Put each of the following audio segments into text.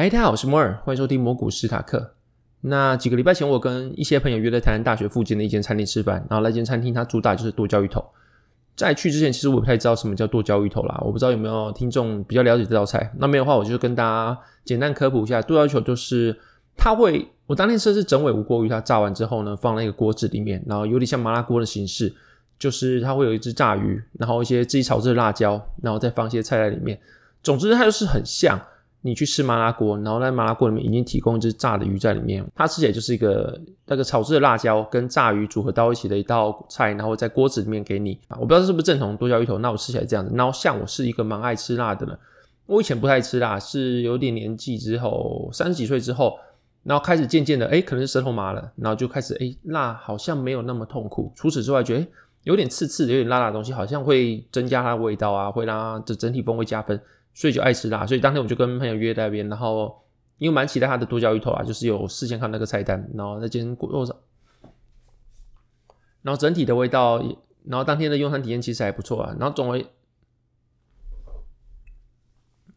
嗨，大家好，我是摩尔，欢迎收听摩古史塔克。那几个礼拜前，我跟一些朋友约在台南大学附近的一间餐厅吃饭，然后那间餐厅它主打就是剁椒鱼头。在去之前，其实我不太知道什么叫剁椒鱼头啦，我不知道有没有听众比较了解这道菜。那没有的话，我就跟大家简单科普一下，剁椒鱼头就是它会，我当天吃的是整尾无锅鱼，它炸完之后呢，放在一个锅子里面，然后有点像麻辣锅的形式，就是它会有一只炸鱼，然后一些自己炒制的辣椒，然后再放一些菜在里面。总之，它就是很像。你去吃麻辣锅，然后在麻辣锅里面已经提供一只炸的鱼在里面，它吃起来就是一个那个炒制的辣椒跟炸鱼组合到一起的一道菜，然后在锅子里面给你啊。我不知道是不是正统剁椒鱼头，那我吃起来这样子。然后像我是一个蛮爱吃辣的人，我以前不太吃辣，是有点年纪之后，三十几岁之后，然后开始渐渐的，哎，可能是舌头麻了，然后就开始，哎，辣好像没有那么痛苦。除此之外，觉得有点刺刺，有点辣辣的东西，好像会增加它的味道啊，会让它的整体风味加分。所以就爱吃辣，所以当天我就跟朋友约在那边，然后因为蛮期待他的剁椒鱼头啊，就是有事先看那个菜单，然后那间锅肉上，然后整体的味道，然后当天的用餐体验其实还不错啊，然后总为，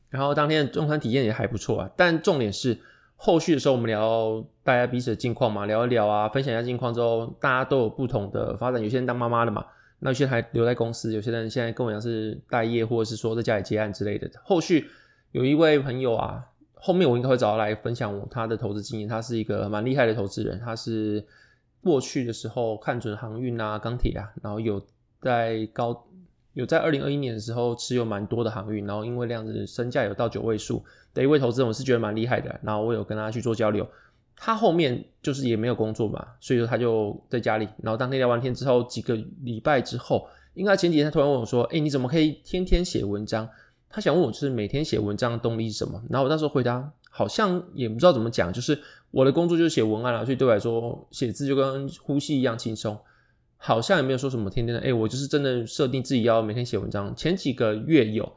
然后当天的用餐体验也还不错啊，但重点是后续的时候我们聊大家彼此的近况嘛，聊一聊啊，分享一下近况之后，大家都有不同的发展，有些人当妈妈的嘛。那有些人还留在公司，有些人现在跟我一样是待业，或者是说在家里接案之类的。后续有一位朋友啊，后面我应该会找他来分享我他的投资经验。他是一个蛮厉害的投资人，他是过去的时候看准航运啊、钢铁啊，然后有在高有在二零二一年的时候持有蛮多的航运，然后因为这样子身价有到九位数的一位投资人，我是觉得蛮厉害的。然后我有跟他去做交流。他后面就是也没有工作嘛，所以说他就在家里。然后当天聊完天之后，几个礼拜之后，应该前几天他突然问我说：“哎，你怎么可以天天写文章？”他想问我就是每天写文章的动力是什么？然后我那时候回答好像也不知道怎么讲，就是我的工作就是写文案啦，所以对我来说写字就跟呼吸一样轻松，好像也没有说什么天天的。哎，我就是真的设定自己要每天写文章。前几个月有，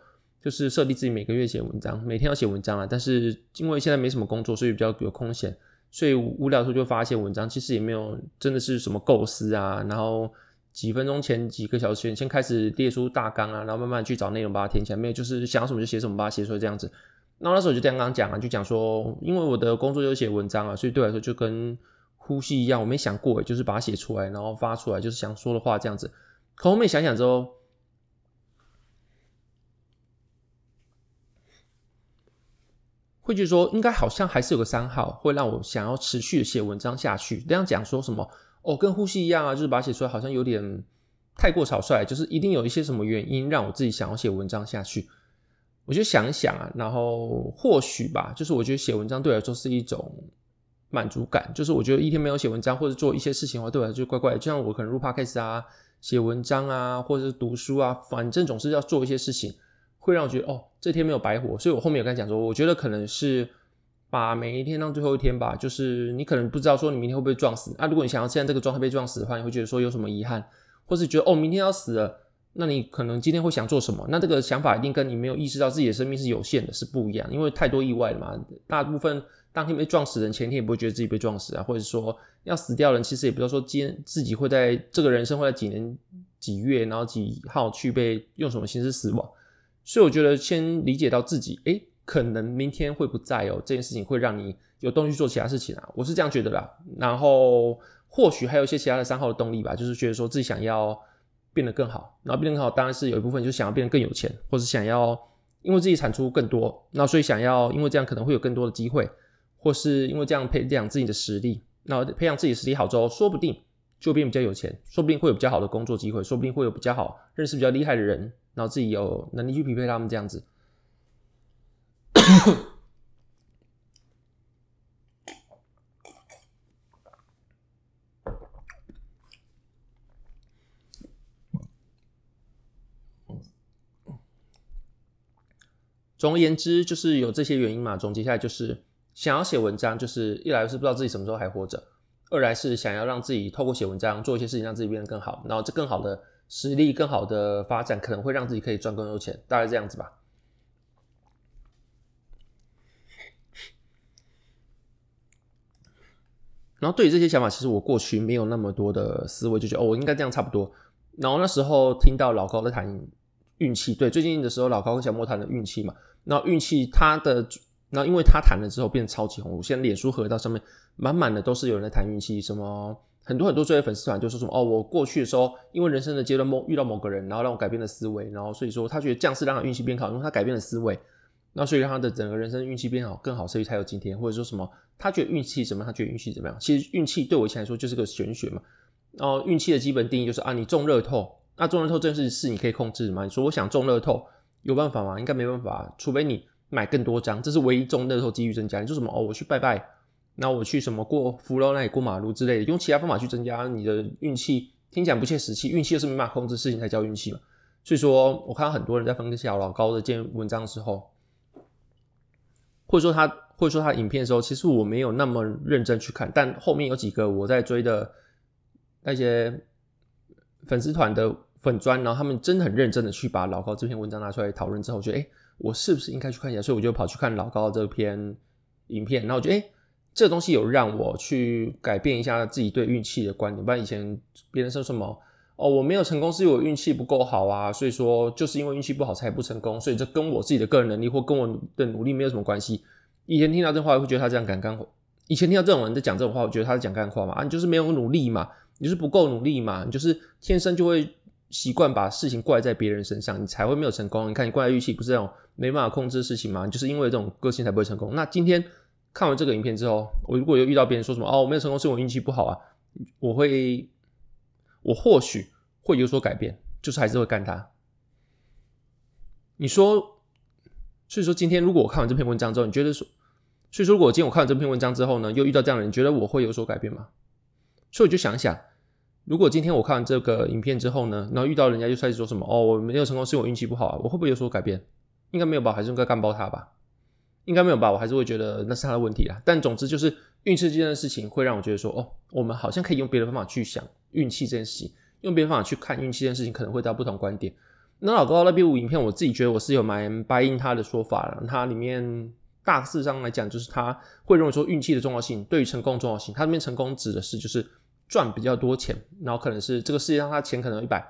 就是设定自己每个月写文章，每天要写文章啊。但是因为现在没什么工作，所以比较有空闲。所以无聊的时候就发一些文章，其实也没有真的是什么构思啊，然后几分钟前几个小时前先开始列出大纲啊，然后慢慢去找内容把它填起来，没有就是想什么就写什么，把它写出来这样子。那那时候我就刚刚讲啊，就讲说，因为我的工作就写文章啊，所以对我来说就跟呼吸一样，我没想过，就是把它写出来，然后发出来，就是想说的话这样子。可后面想想之后。会觉得说，应该好像还是有个三号，会让我想要持续的写文章下去。这样讲说什么哦，跟呼吸一样啊，就是把它写出来，好像有点太过草率，就是一定有一些什么原因让我自己想要写文章下去。我就想一想啊，然后或许吧，就是我觉得写文章对我来说是一种满足感，就是我觉得一天没有写文章或者做一些事情的话，对我来说就怪怪的。就像我可能录 podcast 啊、写文章啊，或者是读书啊，反正总是要做一些事情。会让我觉得哦，这天没有白活，所以我后面有跟他讲说，我觉得可能是把每一天当最后一天吧。就是你可能不知道说你明天会不会撞死啊。如果你想要现在这个状态被撞死的话，你会觉得说有什么遗憾，或是觉得哦明天要死了，那你可能今天会想做什么？那这个想法一定跟你没有意识到自己的生命是有限的，是不一样。因为太多意外了嘛。大部分当天被撞死人，前天也不会觉得自己被撞死啊，或者说要死掉人，其实也不知道说今天自己会在这个人生会在几年几月，然后几号去被用什么形式死亡。所以我觉得先理解到自己，诶，可能明天会不在哦，这件事情会让你有动力去做其他事情啊，我是这样觉得啦。然后或许还有一些其他的三号的动力吧，就是觉得说自己想要变得更好，然后变得更好，当然是有一部分就是想要变得更有钱，或是想要因为自己产出更多，那所以想要因为这样可能会有更多的机会，或是因为这样培养自己的实力，那培养自己实力好之后，说不定就变比较有钱，说不定会有比较好的工作机会，说不定会有比较好认识比较厉害的人。然后自己有能力去匹配他们这样子。总而言之，就是有这些原因嘛。总结下来就是，想要写文章，就是一来是不知道自己什么时候还活着，二来是想要让自己透过写文章做一些事情，让自己变得更好。然后这更好的。实力更好的发展，可能会让自己可以赚更多钱，大概这样子吧。然后对于这些想法，其实我过去没有那么多的思维，就觉得哦，我应该这样差不多。然后那时候听到老高在谈运气，对，最近的时候老高跟小莫谈的运气嘛，然后运气他的然后因为他谈了之后变得超级红，我现在脸书合到上面满满的都是有人在谈运气，什么很多很多这些粉丝团就说什么哦，我过去的时候因为人生的阶段某遇到某个人，然后让我改变了思维，然后所以说他觉得这样是让他运气变好，因为他改变了思维，那所以让他的整个人生运气变好更好，所以才有今天，或者说什么他觉得运气怎么，他觉得运气怎么样，其实运气对我以前来说就是个玄学嘛。然后运气的基本定义就是啊，你中乐透，那中乐透这件事是你可以控制的吗？你说我想中乐透，有办法吗？应该没办法，除非你买更多张，这是唯一中乐透几率增加。你说什么哦？我去拜拜，那我去什么过扶楼那里过马路之类的，用其他方法去增加你的运气，听起来不切实际。运气又是没办法控制事情才叫运气嘛。所以说我看到很多人在分享老高的这篇文章的时候，或者说他或者说他影片的时候，其实我没有那么认真去看，但后面有几个我在追的。那些粉丝团的粉专，然后他们真的很认真的去把老高这篇文章拿出来讨论之后，我觉得诶，我是不是应该去看一下？所以我就跑去看老高这篇影片，然后我觉得诶，这东西有让我去改变一下自己对运气的观点。不然以前别人说什么哦，我没有成功是因为我运气不够好啊，所以说就是因为运气不好才不成功，所以这跟我自己的个人能力或跟我的努力没有什么关系。以前听到这话，会觉得他这样讲干话。以前听到这种人在讲这种话，我觉得他是讲干话嘛，啊，你就是没有努力嘛。你就是不够努力嘛？你就是天生就会习惯把事情怪在别人身上，你才会没有成功。你看你怪运气不是那种没办法控制的事情吗？你就是因为这种个性才不会成功。那今天看完这个影片之后，我如果又遇到别人说什么哦，我没有成功是我运气不好啊，我会我或许会有所改变，就是还是会干他。你说，所以说今天如果我看完这篇文章之后，你觉得说，所以说如果今天我看完这篇文章之后呢，又遇到这样的人，你觉得我会有所改变吗？所以我就想想，如果今天我看完这个影片之后呢，然后遇到人家就开始说什么哦，我没有成功是我运气不好啊，我会不会有所改变？应该没有吧，还是应该干爆他吧？应该没有吧，我还是会觉得那是他的问题啦。但总之就是运气这件事情会让我觉得说，哦，我们好像可以用别的方法去想运气这件事情，用别的方法去看运气这件事情，可能会到不同观点。那老高那边五影片，我自己觉得我是有蛮 buy in 他的说法了，他里面大致上来讲，就是他会认为说运气的重要性对于成功的重要性，他这边成功指的是就是。赚比较多钱，然后可能是这个世界上他钱可能一百，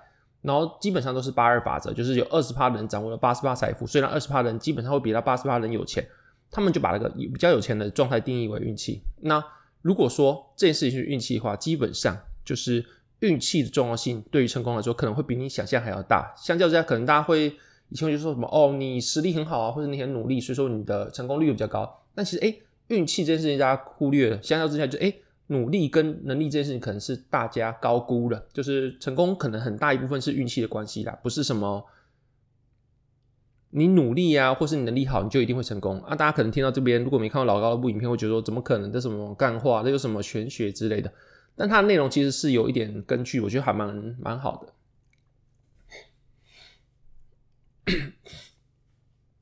然后基本上都是八二法则，就是有二十趴的人掌握了八十趴财富，虽然二十趴的人基本上会比他八十趴的人有钱，他们就把那个比较有钱的状态定义为运气。那如果说这件事情是运气的话，基本上就是运气的重要性对于成功来说可能会比你想象还要大。相较之下，可能大家会以前会就说什么哦，你实力很好啊，或者你很努力，所以说你的成功率比较高。但其实诶，运气这件事情大家忽略了，相较之下就诶。努力跟能力这件事情可能是大家高估了，就是成功可能很大一部分是运气的关系啦，不是什么你努力啊，或是你能力好你就一定会成功啊。大家可能听到这边，如果没看过老高的部影片，会觉得说怎么可能？这什么干话？这有什么玄学之类的？但它的内容其实是有一点根据，我觉得还蛮蛮好的。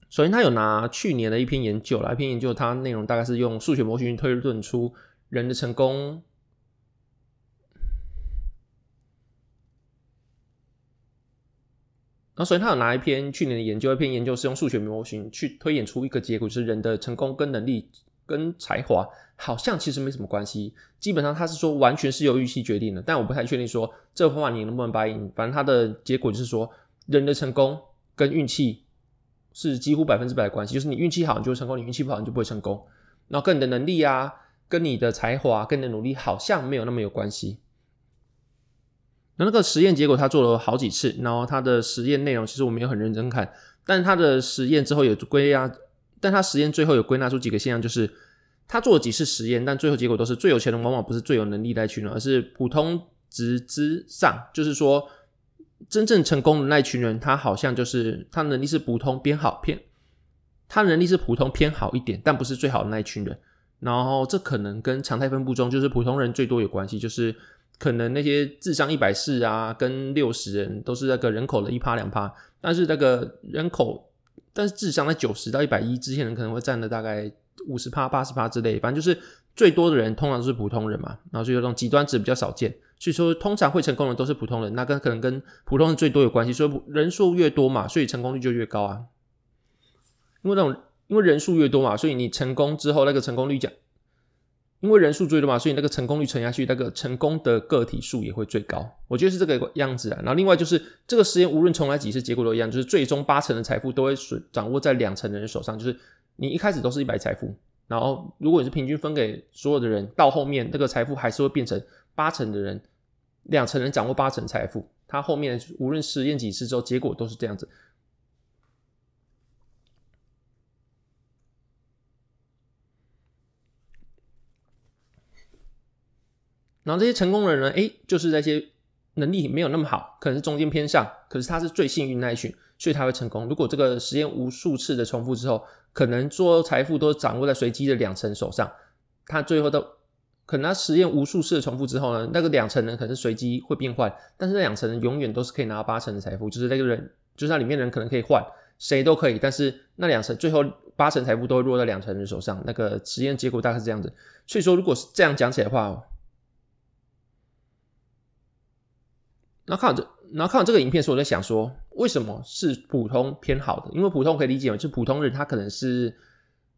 首先，他有拿去年的一篇研究来，一篇研究，它内容大概是用数学模型推论出。人的成功，然后所以他有拿一篇去年的研究，一篇研究是用数学模型去推演出一个结果，就是人的成功跟能力跟才华好像其实没什么关系。基本上他是说完全是由运气决定的，但我不太确定说这个方法你能不能答应。反正他的结果就是说，人的成功跟运气是几乎百分之百的关系，就是你运气好你就会成功，你运气不好你就不会成功。然后跟你的能力啊。跟你的才华、跟你的努力好像没有那么有关系。那个实验结果他做了好几次，然后他的实验内容其实我没有很认真看，但他的实验之后有归纳，但他实验最后有归纳出几个现象，就是他做了几次实验，但最后结果都是最有钱的往往不是最有能力的那群人，而是普通值之上，就是说真正成功的那一群人，他好像就是他能力是普通偏好偏，他能力是普通偏好一点，但不是最好的那一群人。然后这可能跟常态分布中就是普通人最多有关系，就是可能那些智商一百四啊，跟六十人都是那个人口的一趴两趴，但是那个人口，但是智商在九十到一百一之间人可能会占了大概五十趴八十趴之类，反正就是最多的人通常都是普通人嘛，然后所以这种极端值比较少见，所以说通常会成功的都是普通人，那跟可能跟普通人最多有关系，所以人数越多嘛，所以成功率就越高啊，因为那种。因为人数越多嘛，所以你成功之后那个成功率讲，因为人数最多嘛，所以那个成功率乘下去，那个成功的个体数也会最高。我觉得是这个样子啊。然后另外就是这个实验无论重来几次，结果都一样，就是最终八成的财富都会掌握在两成的人手上，就是你一开始都是一百财富，然后如果你是平均分给所有的人，到后面那个财富还是会变成八成的人，两成人掌握八成财富，他后面无论实验几次之后，结果都是这样子。然后这些成功的人呢，诶，就是那些能力没有那么好，可能是中间偏上，可是他是最幸运那一群，所以他会成功。如果这个实验无数次的重复之后，可能所有财富都掌握在随机的两成手上，他最后都可能他实验无数次的重复之后呢，那个两成人可能是随机会变换，但是那两成人永远都是可以拿到八成的财富，就是那个人，就是那里面的人可能可以换，谁都可以，但是那两成最后八成财富都会落在两成人手上，那个实验结果大概是这样子。所以说，如果是这样讲起来的话。然后看这，然后看完这个影片时，我在想说，为什么是普通偏好的？因为普通可以理解嘛，就普通人他可能是，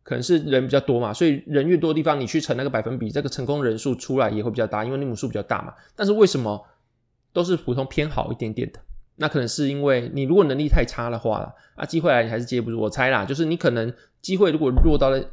可能是人比较多嘛，所以人越多的地方，你去乘那个百分比，这个成功人数出来也会比较大，因为你母数比较大嘛。但是为什么都是普通偏好一点点的？那可能是因为你如果能力太差的话了，啊，机会来你还是接不住。我猜啦，就是你可能机会如果落到了。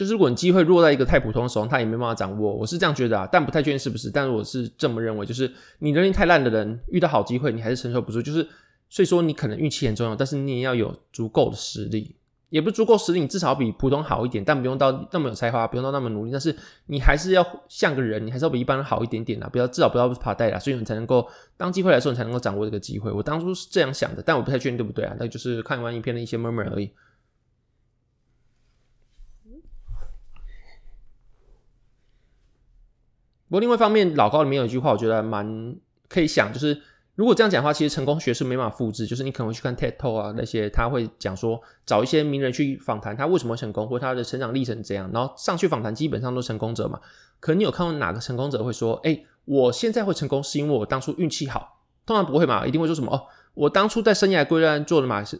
就是如果你机会落在一个太普通的手上，他也没办法掌握。我是这样觉得啊，但不太确定是不是。但是我是这么认为，就是你能力太烂的人，遇到好机会你还是承受不住。就是所以说，你可能运气很重要，但是你也要有足够的实力，也不足够实力，你至少比普通好一点，但不用到那么有才华，不用到那么努力。但是你还是要像个人，你还是要比一般人好一点点啊，不要至少不要爬带啦。所以你才能够当机会来的时候，你才能够掌握这个机会。我当初是这样想的，但我不太确定对不对啊？那就是看完影片的一些 murmur 而已。不过另外一方面，老高里面有一句话，我觉得蛮可以想，就是如果这样讲的话，其实成功学是没办法复制。就是你可能会去看 TED Talk 啊那些，他会讲说找一些名人去访谈，他为什么成功，或他的成长历程怎样，然后上去访谈，基本上都成功者嘛。可你有看过哪个成功者会说，哎、我现在会成功是因为我当初运气好？通常不会嘛，一定会说什么哦，我当初在生涯阶段做了哪些？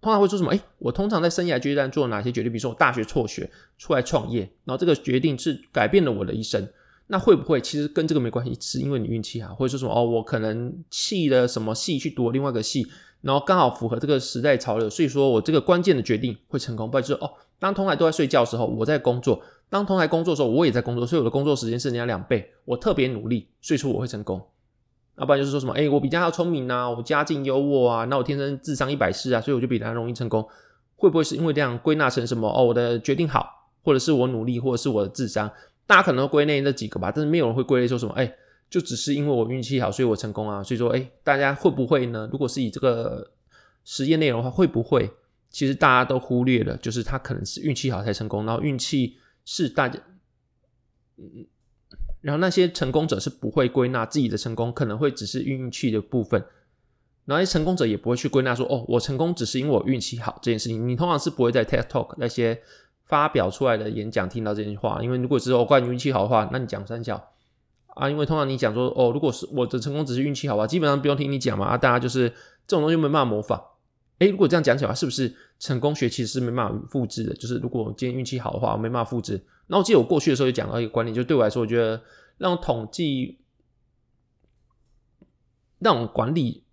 通常会说什么？哎、我通常在生涯阶段做了哪些决定？比如说我大学辍学出来创业，然后这个决定是改变了我的一生。那会不会其实跟这个没关系？是因为你运气好，或者说什么哦，我可能弃了什么系去读另外一个系，然后刚好符合这个时代潮流，所以说我这个关键的决定会成功。不然就是哦，当同侪都在睡觉的时候，我在工作；当同侪工作的时候，我也在工作，所以我的工作时间是人家两倍，我特别努力，所以说我会成功。要不然就是说什么，哎，我比较要聪明啊，我家境优渥啊，那我天生智商一百四啊，所以我就比他容易成功。会不会是因为这样归纳成什么？哦，我的决定好，或者是我努力，或者是我的智商？大家可能归类那几个吧，但是没有人会归类说什么，哎，就只是因为我运气好，所以我成功啊。所以说，哎，大家会不会呢？如果是以这个实验内容的话，会不会其实大家都忽略了，就是他可能是运气好才成功，然后运气是大家，嗯，然后那些成功者是不会归纳自己的成功可能会只是运气的部分，然后那些成功者也不会去归纳说，哦，我成功只是因为我运气好这件事情。你通常是不会在 TED Talk 那些。发表出来的演讲听到这句话，因为如果只是我怪你运气好的话，那你讲三小啊，因为通常你讲说哦，如果是我的成功只是运气好吧，基本上不用听你讲嘛，啊，大家就是这种东西没办法模仿。诶，如果这样讲起来，是不是成功学其实是没办法复制的？就是如果今天运气好的话，我没办法复制。那我记得我过去的时候就讲到一个观念，就对我来说，我觉得让统计、让管理。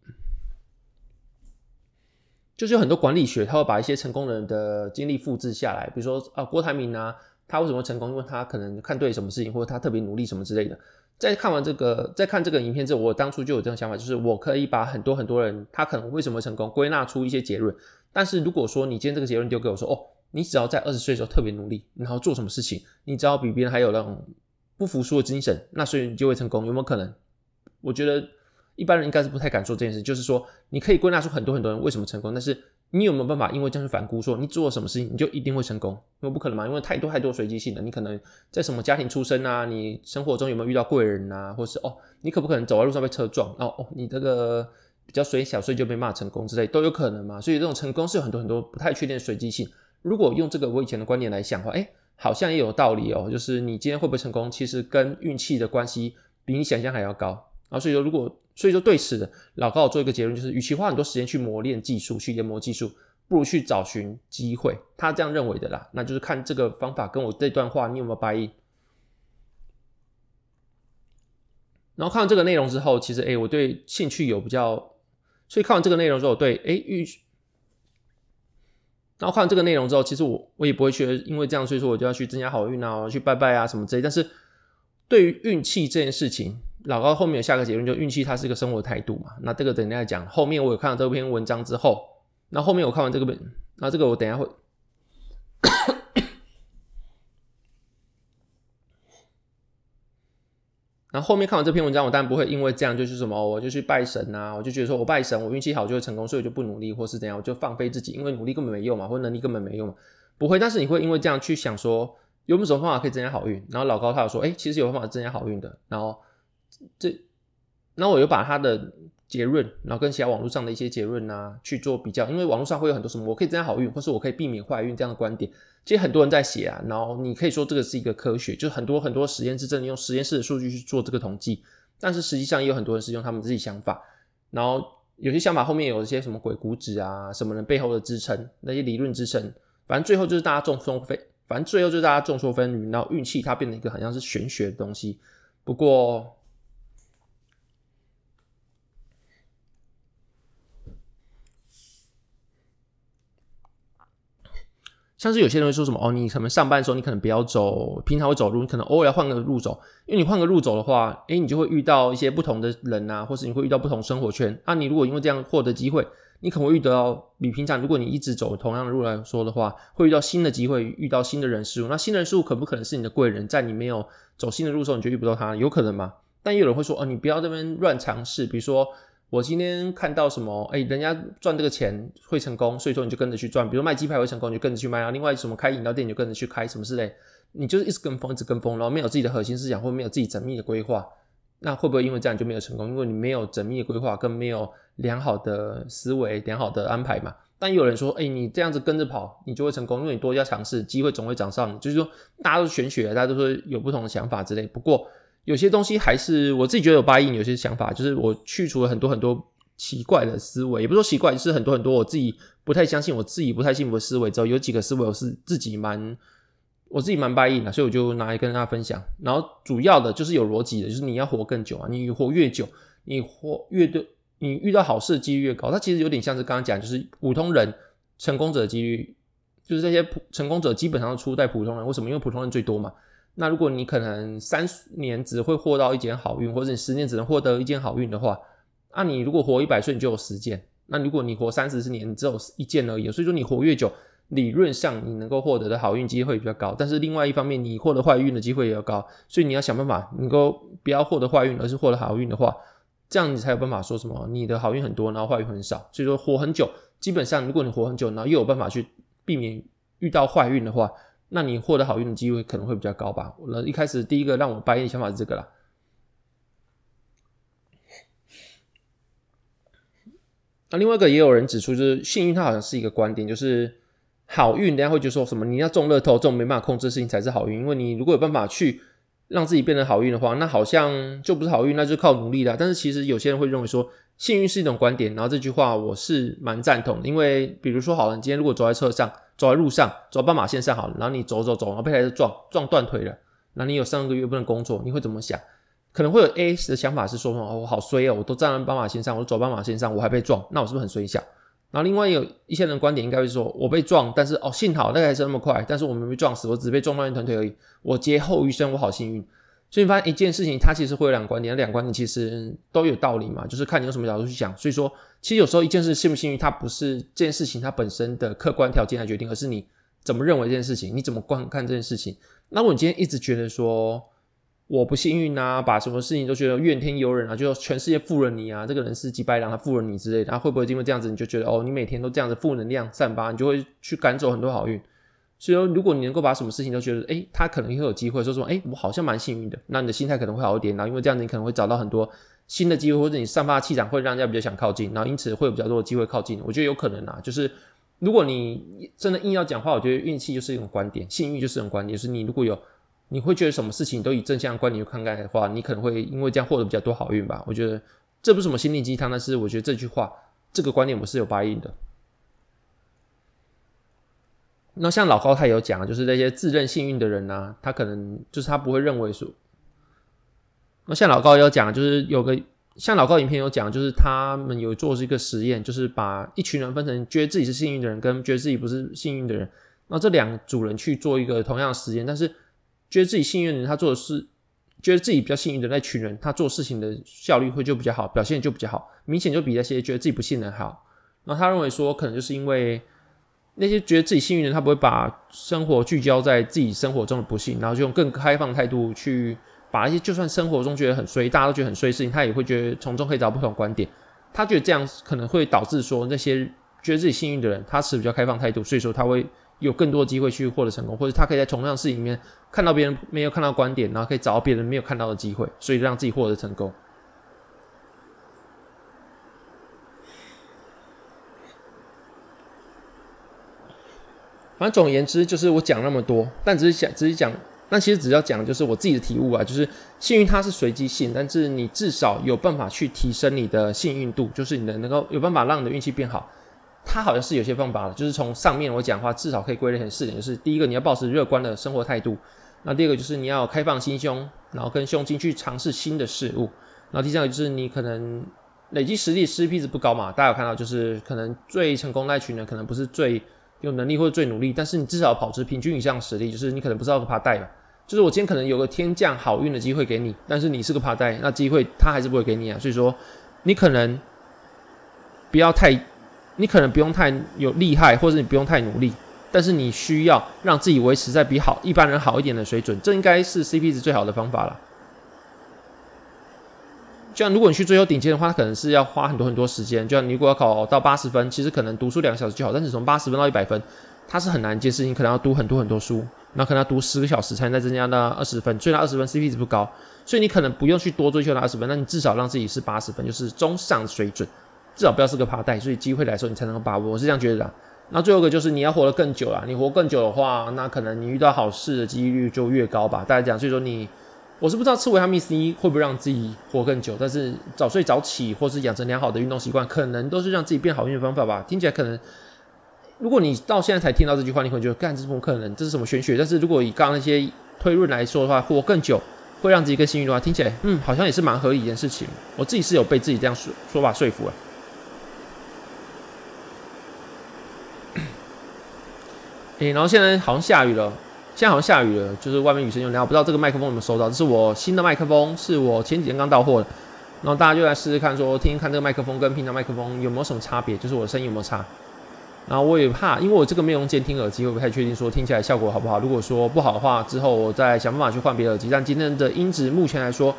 就是有很多管理学，他会把一些成功人的经历复制下来，比如说啊，郭台铭啊，他为什么成功？因为他可能看对什么事情，或者他特别努力什么之类的。在看完这个，在看这个影片之后，我当初就有这种想法，就是我可以把很多很多人他可能为什么成功归纳出一些结论。但是如果说你今天这个结论丢给我说，哦，你只要在二十岁的时候特别努力，然后做什么事情，你只要比别人还有那种不服输的精神，那所以你就会成功，有没有可能？我觉得。一般人应该是不太敢做这件事，就是说你可以归纳出很多很多人为什么成功，但是你有没有办法因为这样去反估说你做了什么事情你就一定会成功？因为不可能嘛，因为太多太多随机性的，你可能在什么家庭出身啊，你生活中有没有遇到贵人啊，或是哦，你可不可能走在路上被车撞？哦哦，你这个比较衰小，所以就被骂成功之类都有可能嘛。所以这种成功是有很多很多不太确定的随机性。如果用这个我以前的观念来想的话，诶，好像也有道理哦。就是你今天会不会成功，其实跟运气的关系比你想象还要高。然后所以说如果所以说，对此老高，我做一个结论，就是与其花很多时间去磨练技术、去研磨技术，不如去找寻机会。他这样认为的啦，那就是看这个方法跟我这段话，你有没有 buy in？然后看完这个内容之后，其实诶，我对兴趣有比较，所以看完这个内容之后，对，哎，运，然后看完这个内容之后，其实我我也不会觉得因为这样，所以说我就要去增加好运啊，去拜拜啊什么之类。但是对于运气这件事情，老高后面有下个结论，就运气它是一个生活态度嘛。那这个等一下讲。后面我有看到这篇文章之后，那后面我看完这个本，那这个我等一下会。然后后面看完这篇文章，我当然不会因为这样就是什么，我就去拜神啊，我就觉得说我拜神，我运气好就会成功，所以我就不努力或是怎样，我就放飞自己，因为努力根本没用嘛，或能力根本没用嘛，不会。但是你会因为这样去想说，有没有什么方法可以增加好运？然后老高他有说，哎，其实有方法增加好运的。然后这，那我又把他的结论，然后跟其他网络上的一些结论啊去做比较，因为网络上会有很多什么我可以增加好运，或是我可以避免坏运这样的观点。其实很多人在写啊，然后你可以说这个是一个科学，就是很多很多实验室真的用实验室的数据去做这个统计，但是实际上也有很多人是用他们自己想法，然后有些想法后面有一些什么鬼谷子啊，什么人背后的支撑，那些理论支撑，反正最后就是大家众说纷，反正最后就是大家众说纷纭，然后运气它变成一个好像是玄学的东西，不过。像是有些人会说什么哦，你可能上班的时候你可能不要走，平常会走路，你可能偶尔要换个路走，因为你换个路走的话，诶，你就会遇到一些不同的人啊，或是你会遇到不同生活圈。那、啊、你如果因为这样获得机会，你可能会遇到比平常如果你一直走同样的路来说的话，会遇到新的机会，遇到新的人事物。那新的人事物可不可能是你的贵人？在你没有走新的路的时候，你就遇不到他，有可能吗？但也有人会说哦，你不要这边乱尝试，比如说。我今天看到什么？哎，人家赚这个钱会成功，所以说你就跟着去赚。比如卖鸡排会成功，你就跟着去卖啊。另外什么开饮料店，你就跟着去开什么之类。你就是一直跟风，一直跟风，然后没有自己的核心思想，或没有自己缜密的规划，那会不会因为这样就没有成功？因为你没有缜密的规划，跟没有良好的思维、良好的安排嘛。但有人说，哎，你这样子跟着跑，你就会成功，因为你多加尝试，机会总会找上。就是说，大家都玄学，大家都说有不同的想法之类。不过。有些东西还是我自己觉得有 buy in，有些想法就是我去除了很多很多奇怪的思维，也不是说奇怪，就是很多很多我自己不太相信、我自己不太信服的思维之后，有几个思维我是自己蛮我自己蛮 buy in 的，所以我就拿来跟大家分享。然后主要的就是有逻辑的，就是你要活更久啊，你活越久，你活越多，你遇到好事的几率越高。它其实有点像是刚刚讲，就是普通人成功者的几率，就是这些普成功者基本上都出在普通人。为什么？因为普通人最多嘛。那如果你可能三十年只会获到一件好运，或者你十年只能获得一件好运的话，那你如果活一百岁，你就有十件。那如果你活三十年，你只有一件而已。所以说你活越久，理论上你能够获得的好运机会比较高。但是另外一方面，你获得坏运的机会也要高。所以你要想办法能够不要获得坏运，而是获得好运的话，这样你才有办法说什么你的好运很多，然后坏运很少。所以说活很久，基本上如果你活很久，然后又有办法去避免遇到坏运的话。那你获得好运的机会可能会比较高吧？我一开始第一个让我 buy in 的想法是这个啦。那另外一个也有人指出，就是幸运它好像是一个观点，就是好运，人家会觉得说什么你要中乐透，这种没办法控制事情才是好运。因为你如果有办法去让自己变成好运的话，那好像就不是好运，那就靠努力啦。但是其实有些人会认为说幸运是一种观点，然后这句话我是蛮赞同，因为比如说好了，你今天如果走在车上。走在路上，走斑马线上好了，然后你走走走，然后被车撞撞断腿了，然后你有三个月不能工作，你会怎么想？可能会有 A 的想法是说，哦，我好衰哦，我都站在斑马线上，我走斑马线上，我还被撞，那我是不是很衰小？然后另外有一些人观点应该会说，我被撞，但是哦，幸好那个还是那么快，但是我没被撞死，我只被撞断一条腿而已，我劫后余生，我好幸运。所以你发现一件事情，它其实会有两观点，两观点其实都有道理嘛，就是看你用什么角度去想。所以说，其实有时候一件事幸不幸运，它不是这件事情它本身的客观条件来决定，而是你怎么认为这件事情，你怎么观看这件事情。那我今天一直觉得说我不幸运啊，把什么事情都觉得怨天尤人啊，就全世界负了你啊，这个人是几百两，他负了你之类的，然后会不会因为这样子，你就觉得哦，你每天都这样子负能量散发，你就会去赶走很多好运。所以说，如果你能够把什么事情都觉得，诶，他可能会有机会，说说，诶，我好像蛮幸运的，那你的心态可能会好一点。然后，因为这样子，你可能会找到很多新的机会，或者你散发的气场会让人家比较想靠近，然后因此会有比较多的机会靠近。我觉得有可能啊，就是如果你真的硬要讲话，我觉得运气就是一种观点，幸运就是一种观点。就是你如果有，你会觉得什么事情都以正向观点去看待的话，你可能会因为这样获得比较多好运吧。我觉得这不是什么心灵鸡汤，但是我觉得这句话这个观点我是有 buy in 的。那像老高他有讲，就是那些自认幸运的人呢、他可能就是他不会认为说，那像老高有讲，就是有个像老高影片有讲，就是他们有做一个实验，就是把一群人分成觉得自己是幸运的人跟觉得自己不是幸运的人，那这两组人去做一个同样的实验，但是觉得自己幸运的人，他做的是觉得自己比较幸运的那群人，他做事情的效率会就比较好，表现就比较好，明显就比那些觉得自己不幸的人好。那他认为说，可能就是因为那些觉得自己幸运的人，他不会把生活聚焦在自己生活中的不幸，然后就用更开放态度去。把一些就算生活中觉得很衰，大家都觉得很衰的事情，他也会觉得从中可以找不同观点。他觉得这样可能会导致说那些觉得自己幸运的人，他持比较开放态度，所以说他会有更多机会去获得成功，或者他可以在同样事情里面看到别人没有看到观点，然后可以找到别人没有看到的机会，所以让自己获得成功。反正总而言之，就是我讲那么多，但只是想，只是讲。那其实只要讲就是我自己的体悟啊，就是幸运它是随机性，但是你至少有办法去提升你的幸运度，就是你的能够有办法让你的运气变好。它好像是有些方法的，就是从上面我讲话，至少可以归类成四点，就是第一个你要保持乐观的生活态度，那第二个就是你要开放心胸，然后跟胸襟去尝试新的事物，然后第三个就是你可能累积实力 CP 值不高嘛，大家有看到就是可能最成功那群人可能不是最有能力或者最努力，但是你至少保持平均以上实力，就是你可能不知道个爬带吧。就是我今天可能有个天降好运的机会给你，但是你是个爬带，那机会他还是不会给你啊。所以说，你可能不要太，你可能不用太有厉害，或者你不用太努力，但是你需要让自己维持在比好一般人好一点的水准，这应该是 CP 值最好的方法了。就像如果你去追求顶尖的话，它可能是要花很多很多时间。就像你如果要考到八十分，其实可能读书两个小时就好，但是从八十分到一百分，它是很难一件事情，可能要读很多很多书。那可能要读十个小时才能再增加到二十分，所以那二十分 CP 值不高，所以你可能不用去多追求那二十分，那你至少让自己是八十分，就是中上水准，至少不要是个趴带，所以机会来说你才能够把握，我是这样觉得的。那最后一个就是你要活得更久了，你活更久的话，那可能你遇到好事的几率就越高吧。大家讲，所以说你，我是不知道吃维他命 C 会不会让自己活更久，但是早睡早起或是养成良好的运动习惯，可能都是让自己变好运的方法吧。听起来可能。如果你到现在才听到这句话，你可能觉得，干，这么可能？这是什么玄学？但是如果以刚刚那些推论来说的话，活更久会让自己更幸运的话，听起来，嗯，好像也是蛮合理一件事情。我自己是有被自己这样说说法说服了。诶、欸，然后现在好像下雨了，现在好像下雨了，就是外面雨声有点大，不知道这个麦克风有没有收到？这是我新的麦克风，是我前几天刚到货的。然后大家就来试试看，说听听看这个麦克风跟平常麦克风有没有什么差别，就是我的声音有没有差。然后我也怕，因为我这个没有用监听耳机，我不太确定说听起来效果好不好。如果说不好的话，之后我再想办法去换别的耳机。但今天的音质目前来说，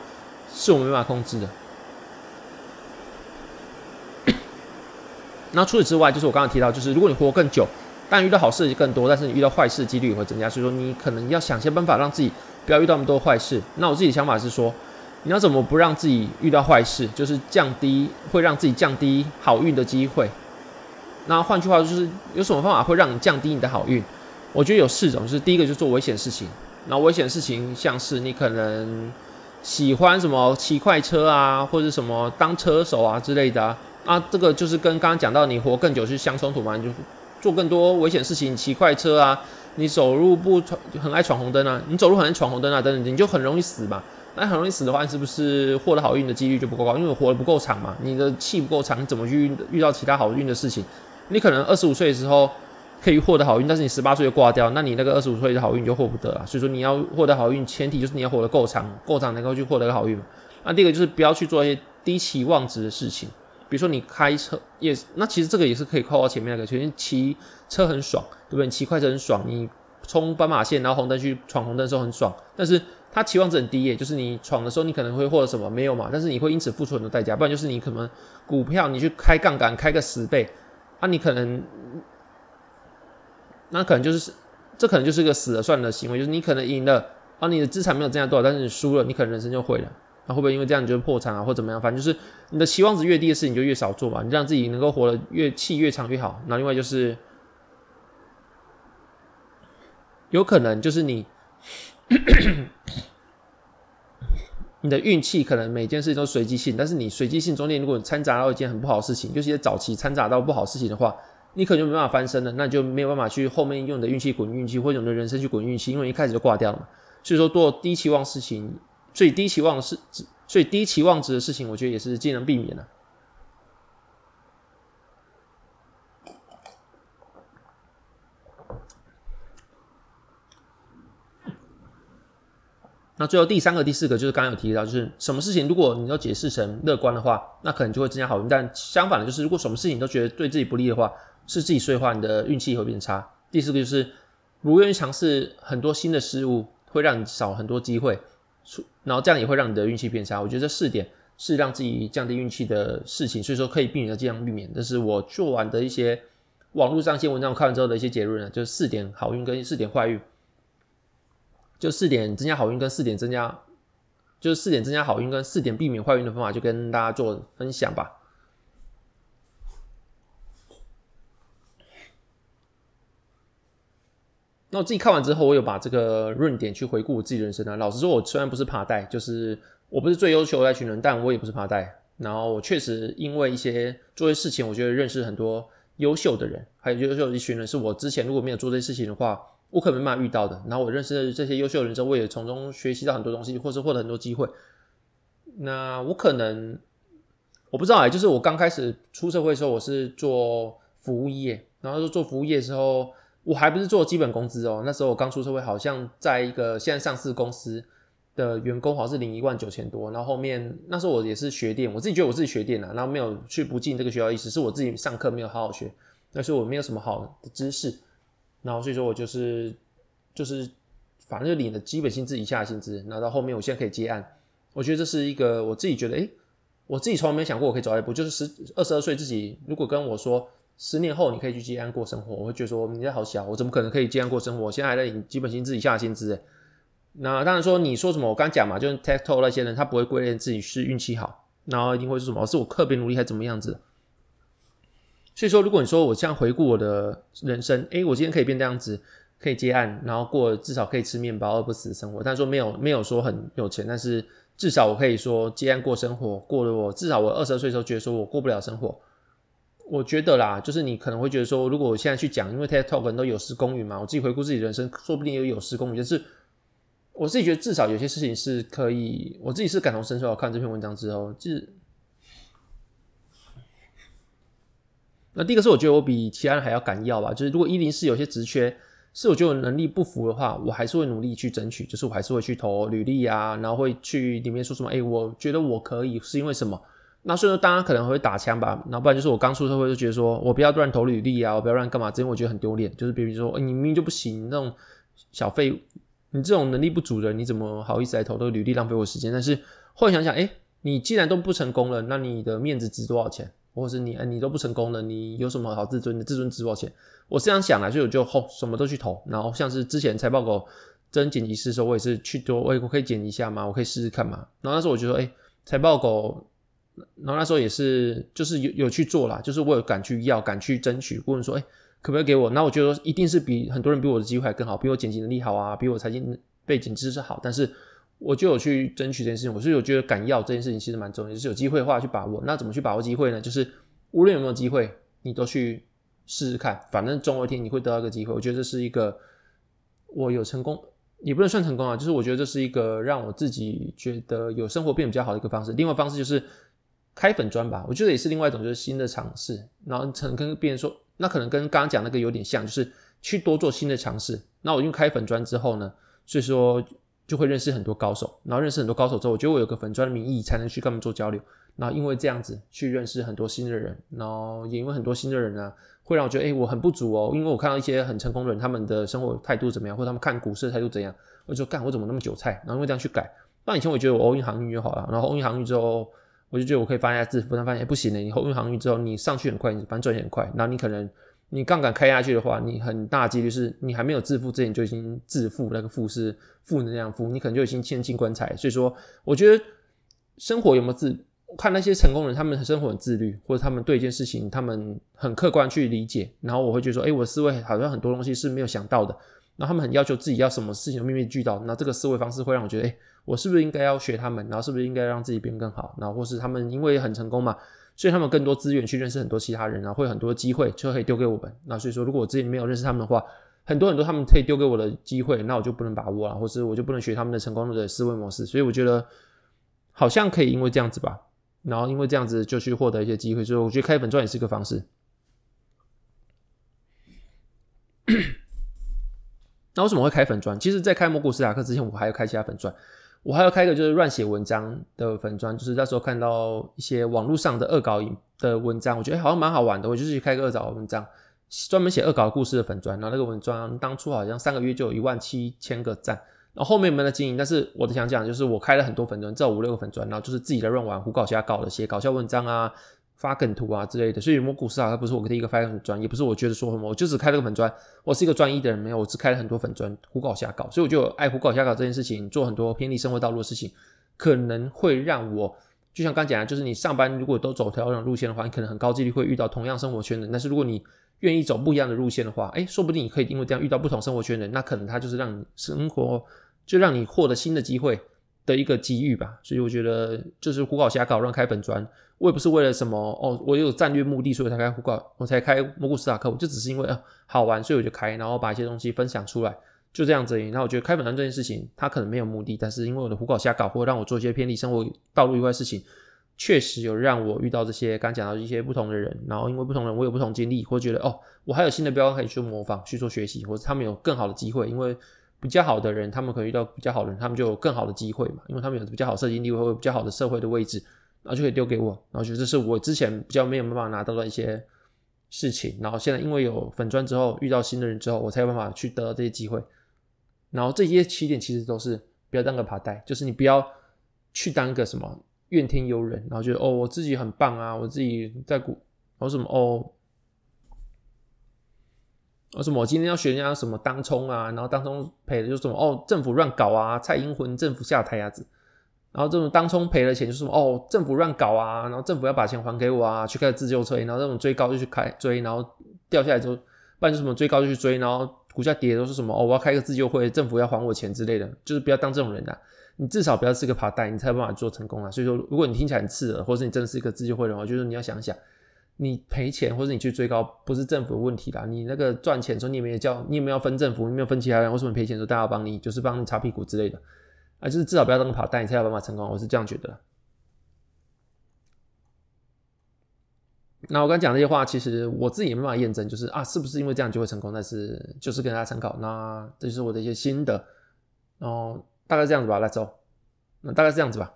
是我没办法控制的。那除此之外，就是我刚刚提到，就是如果你活更久，但遇到好事就更多，但是你遇到坏事的几率也会增加。所以说，你可能要想些办法让自己不要遇到那么多坏事。那我自己的想法是说，你要怎么不让自己遇到坏事，就是降低会让自己降低好运的机会。那换句话，就是有什么方法会让你降低你的好运？我觉得有四种，就是第一个就是做危险事情。那危险事情像是你可能喜欢什么骑快车啊，或者什么当车手啊之类的啊，这个就是跟刚刚讲到你活更久是相冲突嘛？就做更多危险事情，骑快车啊，你走路不闯，很爱闯红灯啊，你走路很爱闯红灯啊，等等，你就很容易死嘛。那很容易死的话，是不是获得好运的几率就不够高？因为活得不够长嘛，你的气不够长，你怎么去遇到其他好运的事情？你可能二十五岁的时候可以获得好运，但是你十八岁就挂掉，那你那个二十五岁的好运就获不得了。所以说你要获得好运，前提就是你要活得够长，够长能够去获得好运。那第二个就是不要去做一些低期望值的事情，比如说你开车也，那其实这个也是可以靠到前面那个，就是骑车很爽，对不对？你骑快车很爽，你冲斑马线然后红灯去闯红灯的时候很爽，但是它期望值很低耶，就是你闯的时候你可能会获得什么没有嘛？但是你会因此付出很多代价，不然就是你可能股票你去开杠杆开个十倍。啊、你可能，那可能就是，这可能就是个死了算的行为，就是你可能赢了，啊，你的资产没有增加多少，但是你输了，你可能人生就毁了。那、会不会因为这样你就破产啊，或怎么样？反正就是你的期望值越低的事情就越少做嘛，你让自己能够活得越气越长越好。那另外就是，有可能就是你。你的运气可能每件事情都随机性，但是你随机性中间，如果掺杂到一件很不好的事情，就是些早期掺杂到不好的事情的话，你可能就没办法翻身了，那就没有办法去后面用你的运气滚运气，或者你的人生去滚运气，因为一开始就挂掉了嘛。所以说，做低期望事情，最低期望的事所以低期望值的事情，我觉得也是尽量避免的。那最后第三个、第四个就是刚刚有提到，就是什么事情如果你都解释成乐观的话，那可能就会增加好运；但相反的，就是如果什么事情都觉得对自己不利的话，是自己说的话，你的运气会变差。第四个就是不愿意尝试很多新的事物，会让你少很多机会，然后这样也会让你的运气变差。我觉得这四点是让自己降低运气的事情，所以说可以避免的尽量避免。这是我做完的一些网络上一些文章看完之后的一些结论啊，就是四点好运跟四点坏运。就四点增加好运跟四点增加，就是四点增加好运跟四点避免坏运的方法，就跟大家做分享吧。那我自己看完之后，我有把这个论点去回顾我自己人生啊。老实说，我虽然不是爬代，就是我不是最优秀那群人，但我也不是爬代。然后我确实因为一些做些事情，我觉得认识很多优秀的人，还有优秀的一群人，是我之前如果没有做这些事情的话。我可能没办法遇到的，然后我认识的这些优秀的人之后，我也从中学习到很多东西，或是获得很多机会。那我可能我不知道哎，就是我刚开始出社会的时候，我是做服务业，然后做服务业的时候，我还不是做基本工资哦。那时候我刚出社会，好像在一个现在上市公司的员工，好像是领一万九千多。然后后面那时候我也是学电，我自己觉得我自己学电啊，然后没有去不进这个学校意思，是我自己上课没有好好学，但是我没有什么好的知识。然后所以说我就是就是反正就领的基本薪资以下薪资，然后到后面我现在可以接案，我觉得这是一个我自己觉得，诶，我自己从来没想过我可以走一步，就是十二十二岁自己如果跟我说十年后你可以去接案过生活，我会觉得说你这好小，我怎么可能可以接案过生活？我现在还在领基本薪资以下的薪资，那当然说你说什么，我刚讲嘛，就是 t e c t o 那些人他不会归类自己是运气好，然后一定会说什么是我特别努力还是怎么样子。所以说，如果你说我这样回顾我的人生，诶，我今天可以变这样子，可以接案，然后过至少可以吃面包而不死的生活。但是说没有没有说很有钱，但是至少我可以说接案过生活，过了我至少我二十岁的时候觉得说我过不了生活。我觉得啦，就是你可能会觉得说，如果我现在去讲，因为 TED Talk 人都有失公允嘛，我自己回顾自己人生，说不定也有失公允。就是我自己觉得至少有些事情是可以，我自己是感同身受。看这篇文章之后，就是。那第一个是我觉得我比其他人还要敢要吧，就是如果一零四有些职缺是我觉得我能力不符的话，我还是会努力去争取，就是我还是会去投履历啊，然后会去里面说什么，哎，我觉得我可以是因为什么？那所以说大家可能会打枪吧，然后不然就是我刚出社会就觉得说我不要乱投履历啊，我不要乱干嘛，这样我觉得很丢脸。就是比如说，你明明就不行，那种小废物，你这种能力不足的人，你怎么好意思来投这个履历，浪费我时间？但是后来想想，哎，你既然都不成功了，那你的面子值多少钱？或者是你哎，你都不成功了，你有什么好自尊的？自尊值多少钱？我这样想来，所以我就后什么都去投。然后像是之前财报狗征剪辑师的时候，我也是去多，我我可以剪一下吗？我可以试试看嘛。然后那时候我就说，哎，财报狗，然后那时候也是就是有有去做啦，就是我有敢去要，敢去争取。顾问说，哎，可不可以给我？那我觉得一定是比很多人比我的机会还更好，比我剪辑能力好啊，比我财经背景知识好，但是。我就有去争取这件事情，我是有觉得敢要这件事情其实蛮重要，就是有机会的话去把握。那怎么去把握机会呢？就是无论有没有机会，你都去试试看，反正总有一天你会得到一个机会。我觉得这是一个我有成功，也不能算成功啊，就是我觉得这是一个让我自己觉得有生活变比较好的一个方式。另外方式就是开粉砖吧，我觉得也是另外一种就是新的尝试。然后可能跟别人说，那可能跟刚刚讲那个有点像，就是去多做新的尝试。那我用开粉砖之后呢，所以说。就会认识很多高手，然后认识很多高手之后，我觉得我有个粉砖的名义才能去跟他们做交流。然后因为这样子去认识很多新的人，然后也因为很多新的人呢、啊，会让我觉得，哎，我很不足哦。因为我看到一些很成功的人，他们的生活态度怎么样，或者他们看股市的态度怎样，我就说，干，我怎么那么韭菜？然后因为这样去改。那以前我觉得我欧运航运就好了，然后欧运航运之后，我就觉得我可以发一下致富，但发现不行嘞，你后运航运之后，你上去很快，你反正赚钱很快，然后你可能。你杠杆开下去的话，你很大几率是你还没有致富之前就已经致富，那个富是负能量富，你可能就已经欠进棺材。所以说，我觉得生活有没有自，看那些成功人，他们生活很自律，或者他们对一件事情他们很客观去理解，然后我会觉得说，哎，我的思维好像很多东西是没有想到的，然后他们很要求自己要什么事情都面面俱到，那这个思维方式会让我觉得，哎，我是不是应该要学他们，然后是不是应该让自己变更好，然后或是他们因为很成功嘛。所以他们更多资源去认识很多其他人，然后会很多机会就可以丢给我们。那所以说，如果我之前没有认识他们的话，很多很多他们可以丢给我的机会，那我就不能把握了，或是我就不能学他们的成功的思维模式。所以我觉得好像可以因为这样子吧，然后因为这样子就去获得一些机会，所以我觉得开粉专也是一个方式。那为什么会开粉专？其实，在开魔古斯塔克之前，我还要开其他粉专。我还要开一个就是乱写文章的粉砖，就是那时候看到一些网络上的恶搞的文章，我觉得好像蛮好玩的，我就去开个恶搞文章，专门写恶搞故事的粉砖。然后那个文章当初好像三个月就有一万七千个赞，然后后面没在经营。但是我的想讲就是，我开了很多粉砖，至少五六个粉砖，然后就是自己在乱玩、胡搞瞎搞的，写搞笑文章啊。发梗图啊之类的，所以魔古斯啊，它不是我第一个发粉专，也不是我觉得说什么，我就只开了个粉专。我是一个专一的人，没有，我只开了很多粉专，胡搞瞎搞。所以我就爱胡搞瞎搞这件事情，做很多偏离生活道路的事情，可能会让我，就像刚讲的，就是你上班如果都走同样路线的话，你可能很高几率会遇到同样生活圈的。但是如果你愿意走不一样的路线的话，哎，说不定你可以因为这样遇到不同生活圈的人，那可能他就是让你生活，就让你获得新的机会的一个机遇吧。所以我觉得就是胡搞瞎搞，乱开本专。我也不是为了什么哦，我有战略目的，所以才开胡搞，我才开蘑菇斯塔克，我就只是因为啊好玩，所以我就开，然后把一些东西分享出来，就这样子。那我觉得开本专这件事情，它可能没有目的，但是因为我的胡搞瞎搞，或者让我做一些偏离生活道路以外的事情，确实有让我遇到这些刚讲到一些不同的人，然后因为不同人，我有不同经历，或觉得哦，我还有新的标杆可以去模仿、去做学习，或者他们有更好的机会，因为比较好的人，他们可能遇到比较好的人，他们就有更好的机会嘛，因为他们有比较好社经地位，或者比较好的社会的位置。然后就可以丢给我，然后觉得这是我之前比较没有办法拿到的一些事情，然后现在因为有粉专之后，遇到新的人之后，我才有办法去得到这些机会。然后这些起点其实都是不要当个爬袋，就是你不要去当个什么怨天尤人，然后觉得哦我自己很棒啊，我自己在股，然后什么哦，为什么我今天要学人家什么当冲啊，然后当冲赔的就是什么哦政府乱搞啊，蔡英文政府下台啊子。然后这种当冲赔了钱，就是什么哦，政府乱搞啊，然后政府要把钱还给我啊，去开自救车，然后这种追高就去开追，然后掉下来之后，不然就什么追高就去追，然后股价跌都是什么哦，我要开个自救会，政府要还我钱之类的，就是不要当这种人啊，你至少不要是个爬袋，你才有办法做成功啊。所以说，如果你听起来很刺耳，或者你真的是一个自救会的话，就是你要想想，你赔钱或者你去追高，不是政府的问题啦，你那个赚钱的时候，你有没有叫，你有没有分政府，你没有分其他人，为什么赔钱的时候大家帮你，就是帮你擦屁股之类的。啊，就是至少不要当个跑蛋，你才有办法成功。我是这样觉得。那我刚讲这些话，其实我自己也没办法验证，就是啊，是不是因为这样就会成功？但是就是跟大家参考。那这就是我的一些心得。然后大概这样子吧，来走。那大概是这样子吧。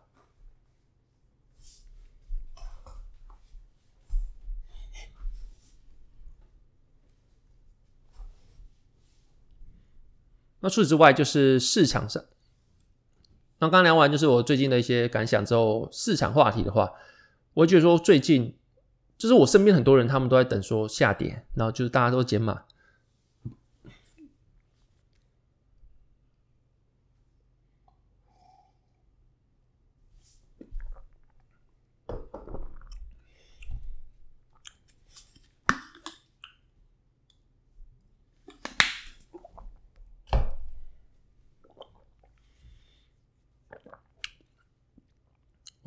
那除此之外，就是市场上。那刚聊完就是我最近的一些感想之后，市场话题的话，我觉得说最近就是我身边很多人他们都在等说下跌，然后就是大家都减码。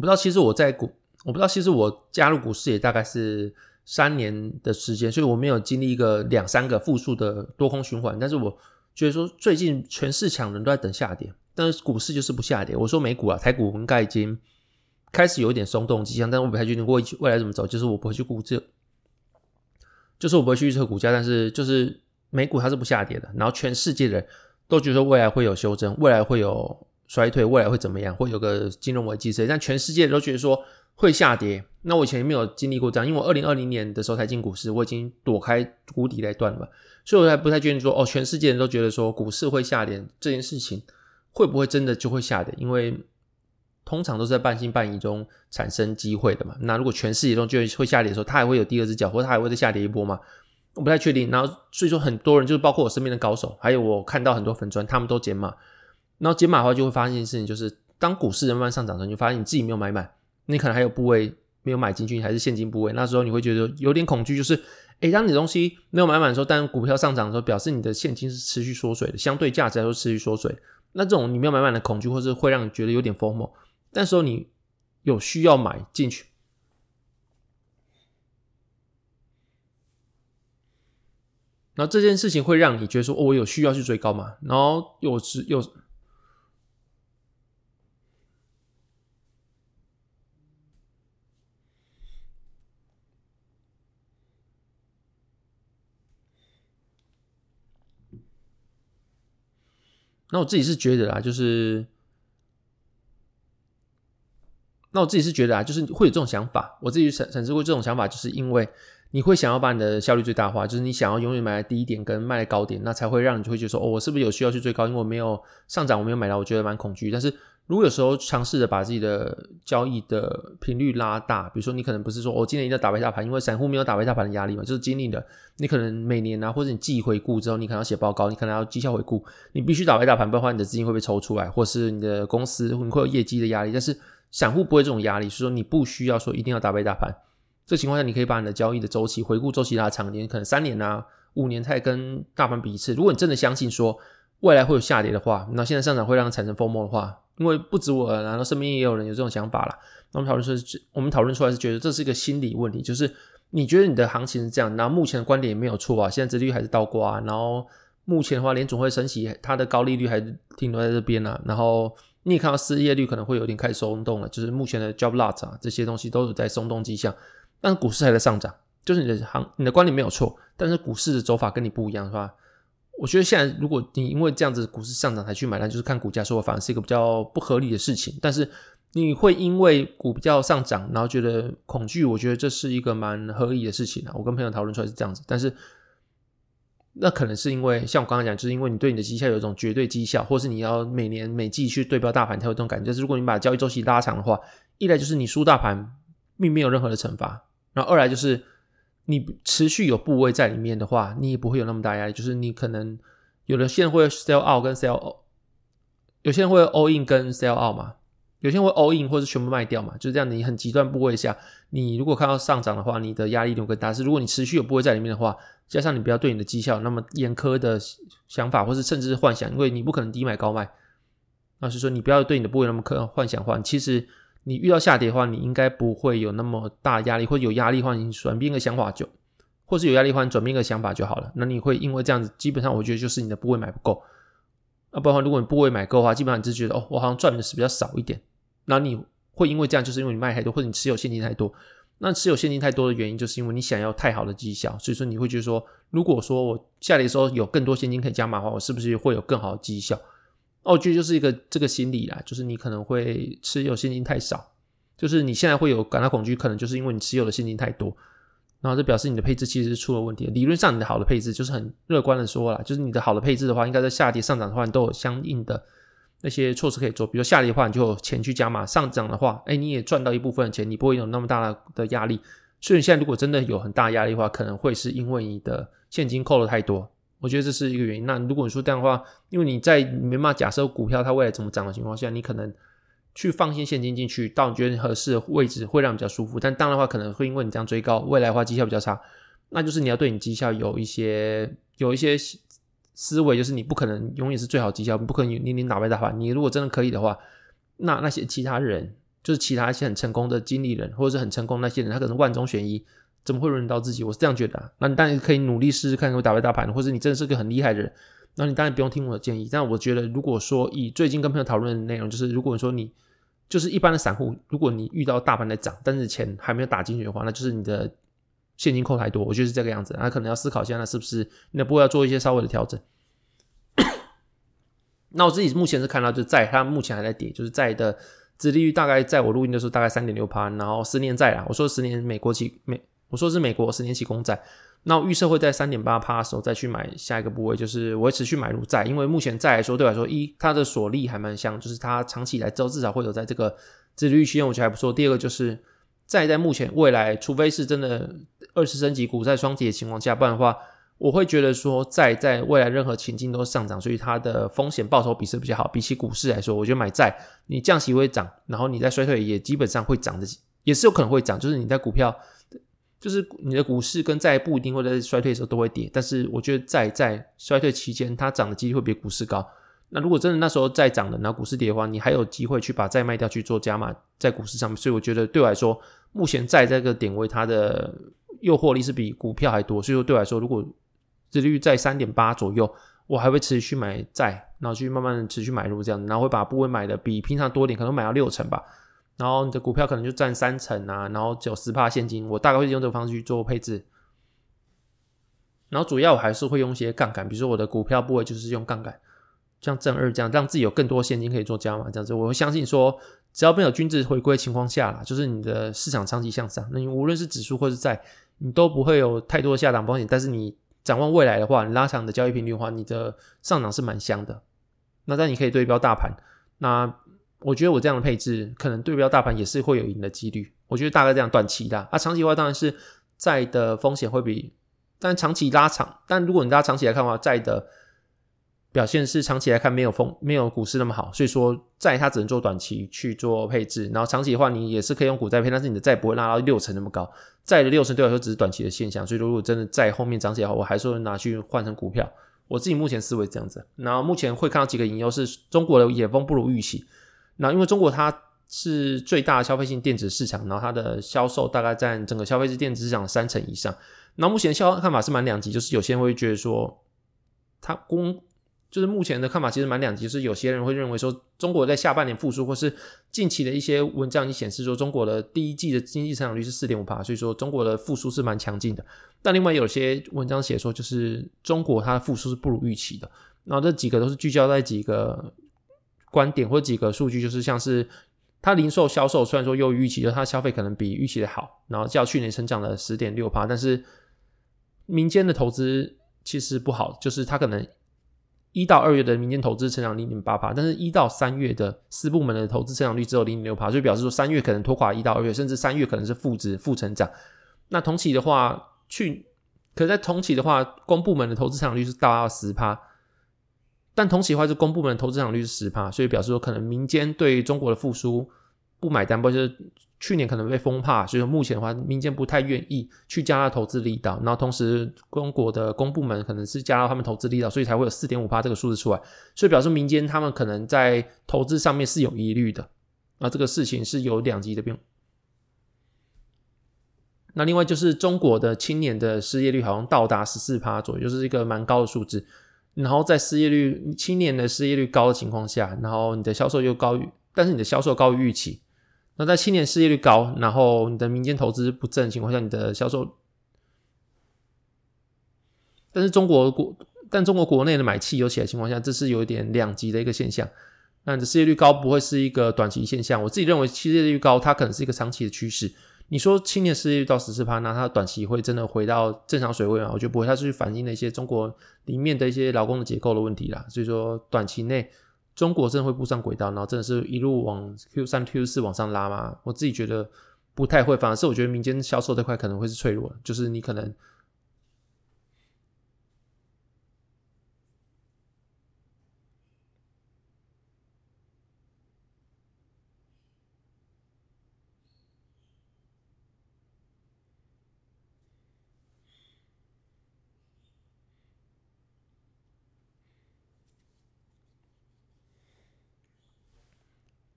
不知道，其实我在股，我不知道，其实我加入股市也大概是三年的时间，所以我没有经历一个两三个负数的多空循环。但是我觉得说，最近全市场人都在等下跌，但是股市就是不下跌。我说美股啊，台股应该已经开始有一点松动迹象，但是我不太确定未未来怎么走。就是我不会去估这，就是我不会去预测股价，但是就是美股它是不下跌的。然后全世界的人都觉得未来会有修正，未来会有。衰退未来会怎么样？会有个金融危机之类，但全世界都觉得说会下跌。那我以前没有经历过这样，因为我二零二零年的时候才进股市，我已经躲开谷底那段了嘛，所以我还不太确定说哦，全世界人都觉得说股市会下跌这件事情会不会真的就会下跌？因为通常都是在半信半疑中产生机会的嘛。那如果全世界都就会下跌的时候，它还会有第二只脚，或者它还会再下跌一波吗？我不太确定。然后所以说很多人就是包括我身边的高手，还有我看到很多粉砖，他们都减码。然后解码的话，就会发现一件事情，就是当股市慢慢上涨的时候，你就发现你自己没有买满，你可能还有部位没有买进去，还是现金部位。那时候你会觉得有点恐惧，就是，诶，当你的东西没有买满的时候，但股票上涨的时候，表示你的现金是持续缩水的，相对价值来说持续缩水。那这种你没有买满的恐惧，或是会让你觉得有点 FOMO，但时候你有需要买进去，然后这件事情会让你觉得说，哦，我有需要去追高嘛？然后有时有。那我自己是觉得啊，就是，那我自己是觉得啊，就是会有这种想法。我自己产产生过这种想法，就是因为你会想要把你的效率最大化，就是你想要永远买在低点跟卖在高点，那才会让你就会觉得说，哦，我是不是有需要去追高？因为我没有上涨，我没有买到，我觉得蛮恐惧。但是如果有时候尝试着把自己的交易的频率拉大，比如说你可能不是说我、今年一定要打败大盘，因为散户没有打败大盘的压力嘛，就是经历了你可能每年啊，或者你季回顾之后，你可能要写报告，你可能要绩效回顾，你必须打败大盘，不然的话你的资金会被抽出来，或是你的公司你会有业绩的压力。但是散户不会这种压力，所以说你不需要说一定要打败大盘。这情况下，你可以把你的交易的周期回顾周期拉长一点，可能三年啊、五年才跟大盘比一次。如果你真的相信说未来会有下跌的话，那现在上涨会让它产生 FOMO 的话。因为不止我，然后身边也有人有这种想法啦。那我们讨论说，我们讨论出来是觉得这是一个心理问题，就是你觉得你的行情是这样，然后目前的观点也没有错啊，现在殖利率还是倒挂，然后目前的话，联总会升息，它的高利率还是停留在这边啊。然后你也看到失业率可能会有点开始松动了，就是目前的 job loss 啊这些东西都有在松动迹象，但是股市还在上涨，就是你的行你的观点没有错，但是股市的走法跟你不一样，是吧？我觉得现在，如果你因为这样子股市上涨才去买，那就是看股价说，反而是一个比较不合理的事情。但是你会因为股票上涨，然后觉得恐惧，我觉得这是一个蛮合理的事情啊。我跟朋友讨论出来是这样子，但是那可能是因为像我刚刚讲，就是因为你对你的绩效有一种绝对绩效，或是你要每年每季去对标大盘，才有这种感觉。就是如果你把交易周期拉长的话，一来就是你输大盘并没有任何的惩罚，然后二来就是。你持续有部位在里面的话，你也不会有那么大压力。就是你可能有的现在会 sell out 跟 sell out，有些人会 all in 跟 sell out 嘛，有些人会 all in 或者全部卖掉嘛，就是这样。你很极端部位下，你如果看到上涨的话，你的压力就更大。是如果你持续有部位在里面的话，加上你不要对你的绩效那么严苛的想法，或是甚至是幻想，因为你不可能低买高卖。那是说你不要对你的部位那么苛幻想的话，其实。你遇到下跌的话，你应该不会有那么大压力，或者有压力的话，你转变个想法就，或是有压力的话，转变个想法就好了。那你会因为这样子，基本上我觉得就是你的部位买不够。啊，不然的话，如果你部位买够的话，基本上你就觉得哦，我好像赚的是比较少一点。那你会因为这样，就是因为你卖太多，或者你持有现金太多。那持有现金太多的原因，就是因为你想要太好的绩效，所以说你会觉得说，如果说我下跌的时候有更多现金可以加码的话，我是不是会有更好的绩效？哦，我觉得就是一个这个心理啦，就是你可能会持有现金太少，就是你现在会有感到恐惧，可能就是因为你持有的现金太多，然后这表示你的配置其实是出了问题。理论上，你的好的配置就是很乐观的说啦，就是你的好的配置的话，应该在下跌上涨的话，你都有相应的那些措施可以做。比如下跌的话，你就有钱去加码；上涨的话，哎，你也赚到一部分钱，你不会有那么大的压力。所以你现在如果真的有很大压力的话，可能会是因为你的现金扣了太多。我觉得这是一个原因。那如果你说这样的话，因为你在你没办法假设股票它未来怎么涨的情况下，你可能去放些现金进去，到你觉得合适的位置会让你比较舒服。但当然的话，可能会因为你这样追高，未来的话绩效比较差，那就是你要对你绩效有一些有一些思维，就是你不可能永远是最好绩效，不可能年年打败大盘。你如果真的可以的话，那那些其他人，就是其他一些很成功的经理人，或者是很成功那些人，他可能万中选一。怎么会轮到自己？我是这样觉得啊。那你当然可以努力试试看，会打败大盘，或者你真的是个很厉害的人，那你当然不用听我的建议。但我觉得，如果说以最近跟朋友讨论的内容，就是如果说你就是一般的散户，如果你遇到大盘在涨，但是钱还没有打进去的话，那就是你的现金扣太多。我觉得是这个样子，那可能要思考一下，那是不是你的部位要做一些稍微的调整。那我自己目前是看到，就在它目前还在跌，就是在的殖利率大概在我录音的时候大概三点六趴，然后十年债啊，我说十年美国期美。我说是美国十年期公债，那预设会在三点八趴的时候再去买下一个部位，就是我会持续买入债，因为目前债来说对我来说，一它的锁利还蛮香，就是它长期以来之后至少会有在这个自利率区间，我觉得还不错。第二个就是债在目前未来，除非是真的二次升级股债双跌的情况下，不然的话，我会觉得说债在未来任何情境都上涨，所以它的风险报酬比是比较好。比起股市来说，我觉得买债你降息会涨，然后你在衰退也基本上会涨的，也是有可能会涨，就是你在股票。就是你的股市跟债不一定会在衰退的时候都会跌，但是我觉得债在衰退期间它涨的几率会比股市高。那如果真的那时候债涨了，然后股市跌的话，你还有机会去把债卖掉去做加码在股市上面。所以我觉得对我来说，目前债这个点位它的诱惑力是比股票还多。所以说对我来说，如果利率在三点八左右，我还会持续买债，然后去慢慢持续买入这样，然后会把部位买的比平常多点，可能买到六成吧。然后你的股票可能就占三成啊，然后只有十趴现金，我大概会用这个方式去做配置。然后主要我还是会用一些杠杆，比如说我的股票部位就是用杠杆，像正二这样，让自己有更多现金可以做加码，这样子，我会相信说，只要没有均值回归情况下啦，就是你的市场长期向上，那你无论是指数或是债，你都不会有太多的下档风险。但是你展望未来的话，你拉长的交易频率的话，你的上涨是蛮香的。那但你可以对标大盘，那我觉得我这样的配置，可能对标大盘也是会有赢的几率。我觉得大概这样短期的，啊，长期的话当然是债的风险会比，但长期拉长，但如果你拉长期来看的话，债的。表现是长期来看没有风没有股市那么好，所以说债它只能做短期去做配置，然后长期的话你也是可以用股债配，但是你的债不会拉到六成那么高，债的六成对我来说只是短期的现象，所以说如果真的债后面涨起来的话，我还是会拿去换成股票。我自己目前思维这样子，然后目前会看到几个隐忧是中国的野风不如预期，那因为中国它是最大的消费性电子市场，然后它的销售大概占整个消费性电子市场三成以上，那目前销看法是蛮两极，就是有些人会觉得说它供就是目前的看法其实蛮两极，是有些人会认为说中国在下半年复苏，或是近期的一些文章已经显示说中国的第一季的经济成长率是四点五趴，所以说中国的复苏是蛮强劲的。但另外有些文章写说，就是中国它的复苏是不如预期的。然后这几个都是聚焦在几个观点或几个数据，就是像是它零售销售虽然说优于预期，就它消费可能比预期的好，然后较去年成长了十点六趴，但是民间的投资其实不好，就是它可能。一到二月的民间投资成长零点八趴，但是一到三月的四部门的投资成长率只有零点六趴，就表示说三月可能拖垮一到二月，甚至三月可能是负值负成长。那同期的话，去可在同期的话，公部门的投资成长率是达到十趴，但同期的话是公部门投资成长率是十趴，所以表示说可能民间对中国的复苏不买单，不就是。去年可能被封怕，所以说目前的话，民间不太愿意去加大投资力道。然后同时，中国的公部门可能是加大他们投资力道，所以才会有四点五趴这个数字出来。所以表示民间他们可能在投资上面是有疑虑的。那这个事情是有两极的变。那另外就是中国的青年的失业率好像到达十四趴左右，就是一个蛮高的数字。然后在失业率青年的失业率高的情况下，然后你的销售又高于，但是你的销售高于预期。那在青年失业率高，然后你的民间投资不振情况下，你的销售，但是中国国，但中国国内的买气有起来情况下，这是有一点两极的一个现象。那你的失业率高不会是一个短期现象，我自己认为失业率高，它可能是一个长期的趋势。你说青年失业率到十四趴，那它短期会真的回到正常水位吗？我觉得不会，它是反映了一些中国里面的一些劳工的结构的问题啦。所以说短期内。中国真的会步上轨道，然后真的是一路往 Q 三、Q 四往上拉吗？我自己觉得不太会，反而是我觉得民间销售这块可能会是脆弱，就是你可能。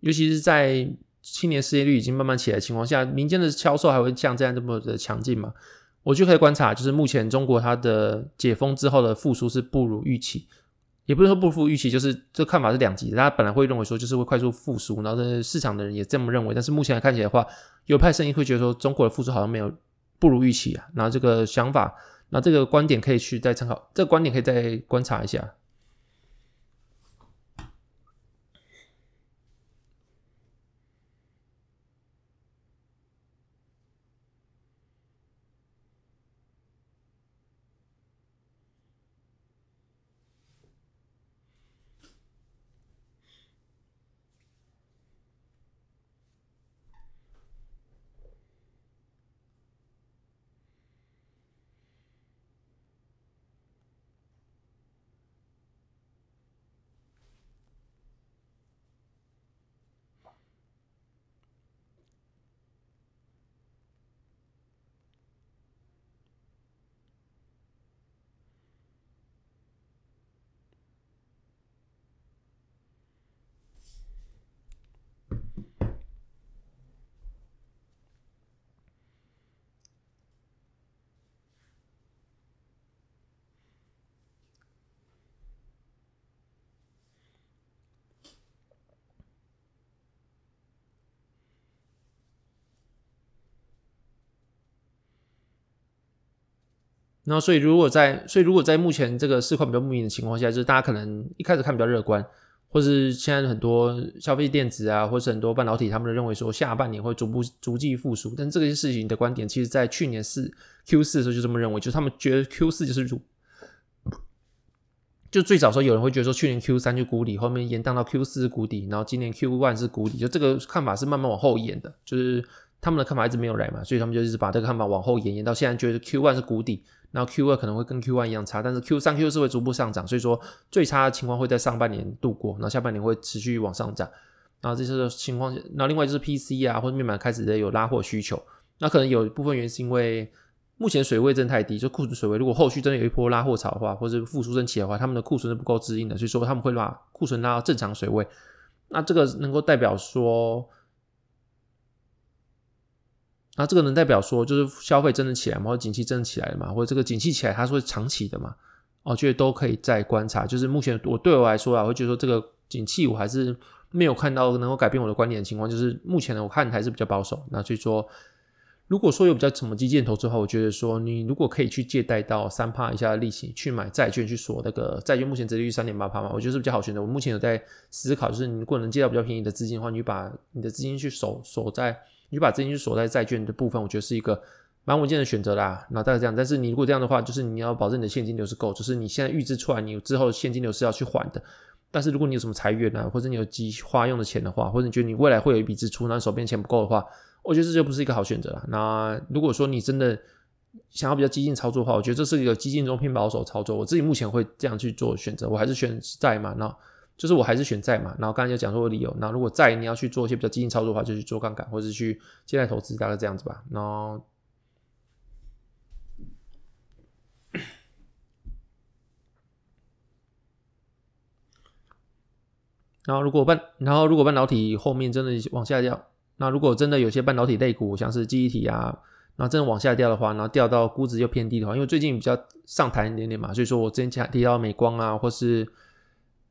尤其是在青年失业率已经慢慢起来的情况下，民间的销售还会像这样这么的强劲吗？我就可以观察，就是目前中国它的解封之后的复苏是不如预期，也不是说不如预期，就是这看法是两极。大家本来会认为说就是会快速复苏，然后这市场的人也这么认为，但是目前来看起来的话，有派声音会觉得说中国的复苏好像没有不如预期啊。然后这个想法，那这个观点可以去再参考，这个观点可以再观察一下。那所以如果在所以如果在目前这个市况比较不明的情况下，就是大家可能一开始看比较乐观，或是现在很多消费电子啊，或是很多半导体，他们都认为说下半年会逐步逐季复苏。但这个事情的观点，其实在去年四 Q 四的时候就这么认为，就是他们觉得 Q 四就是如就最早时候有人会觉得说去年 Q 三就谷底，后面延宕到 Q 四是谷底，然后今年 Q one 是谷底，就这个看法是慢慢往后延的，就是他们的看法一直没有来嘛，所以他们就一直把这个看法往后延，延到现在觉得 Q one 是谷底，然后 Q 二可能会跟 Q one 一样差，但是 Q 三 Q 四会逐步上涨，所以说最差的情况会在上半年度过，然后下半年会持续往上涨，然后这些情况，然后另外就是 PC 啊或者面板开始的有拉货需求，那可能有一部分原因是因为。目前水位真的太低，就库存水位，如果后续真的有一波拉货潮的话，或者复苏升起的话，他们的库存是不够支应的，所以说他们会把库存拉到正常水位。那这个能够代表说，那这个能代表说，就是消费真的起来嘛，或者景气真的起来了嘛，或者这个景气起来它是会长期的嘛？我觉得都可以再观察。就是目前我对我来说啊，我会觉得说这个景气我还是没有看到能够改变我的观点的情况，就是目前呢，我看还是比较保守。那所以说。如果说有比较什么基建投资的话，我觉得说你如果可以去借贷到三趴以下的利息去买债券，去锁那个债券，目前折利率三点八趴嘛，我觉得是比较好选择。我目前有在思考，就是你如果能借到比较便宜的资金的话，你把你的资金去锁锁在，你就把资金去锁在债券的部分，我觉得是一个蛮稳健的选择啦。那大概这样，但是你如果这样的话，就是你要保证你的现金流是够，就是你现在预支出来，你之后现金流是要去还的。但是如果你有什么财源啊，或者你有计划用的钱的话，或者你觉得你未来会有一笔支出，那手边钱不够的话。我觉得这就不是一个好选择了。那如果说你真的想要比较激进操作的话，我觉得这是一个激进中偏保守操作。我自己目前会这样去做选择，我还是选债嘛。那就是我还是选债嘛。然后刚才就讲说理由。那如果债你要去做一些比较激进操作的话，就去做杠杆或者去借贷投资，大概这样子吧。然后，然后如果半，然后如果半导体后面真的往下掉。那如果真的有些半导体类股，像是记忆体啊，然后真的往下掉的话，然后掉到估值又偏低的话，因为最近比较上弹一点点嘛，所以说我之前提到美光啊，或是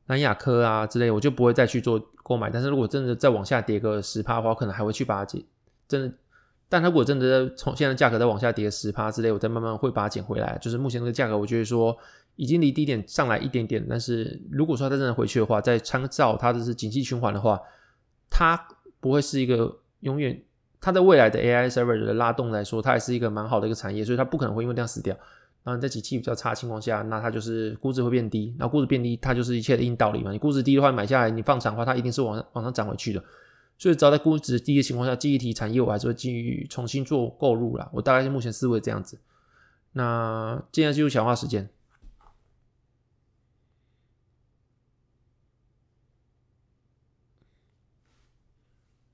南亚科啊之类，我就不会再去做购买。但是如果真的再往下跌个十趴的话，我可能还会去把它捡。真的，但它如果真的从现在价格再往下跌十趴之类，我再慢慢会把它捡回来。就是目前这个价格，我觉得说已经离低点上来一点点，但是如果说它真的回去的话，再参照它的是景气循环的话，它。不会是一个永远，它在未来的 AI server 的拉动来说，它还是一个蛮好的一个产业，所以它不可能会因为这样死掉。然在景气比较差的情况下，那它就是估值会变低，然后估值变低，它就是一切的硬道理嘛。你估值低的话，买下来你放长的话，它一定是往上往上涨回去的。所以只要在估值低的情况下，记忆体产业我还是会继续重新做购入啦。我大概是目前思维这样子。那接下来进入强化时间。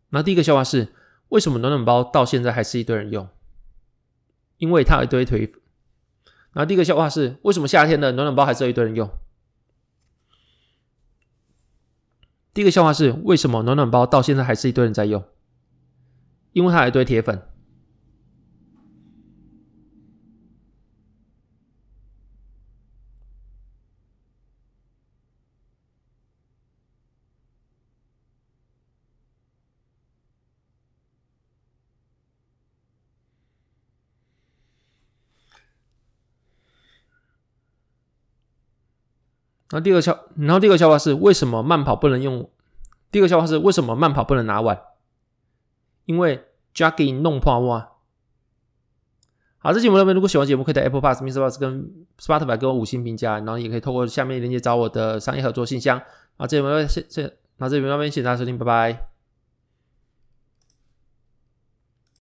那第一个笑话是，为什么暖暖包到现在还是一堆人用？因为它有一堆腿。然后第一个笑话是，为什么夏天的暖暖包还是一堆人用？第一个笑话是，为什么暖暖包到现在还是一堆人在用？因为它有一堆铁粉。那第二个笑，然后第二个笑话是为什么慢跑不能用？第二个笑话是为什么慢跑不能拿碗？因为 jogging 弄破碗。好，这期节目这边如果喜欢节目，可以在 Apple Pass、MixerBox 跟 Spotify 给我五星评价，然后也可以透过下面链接找我的商业合作信箱。好，这节目那边谢谢，那这节目那边谢谢大家收听，拜拜。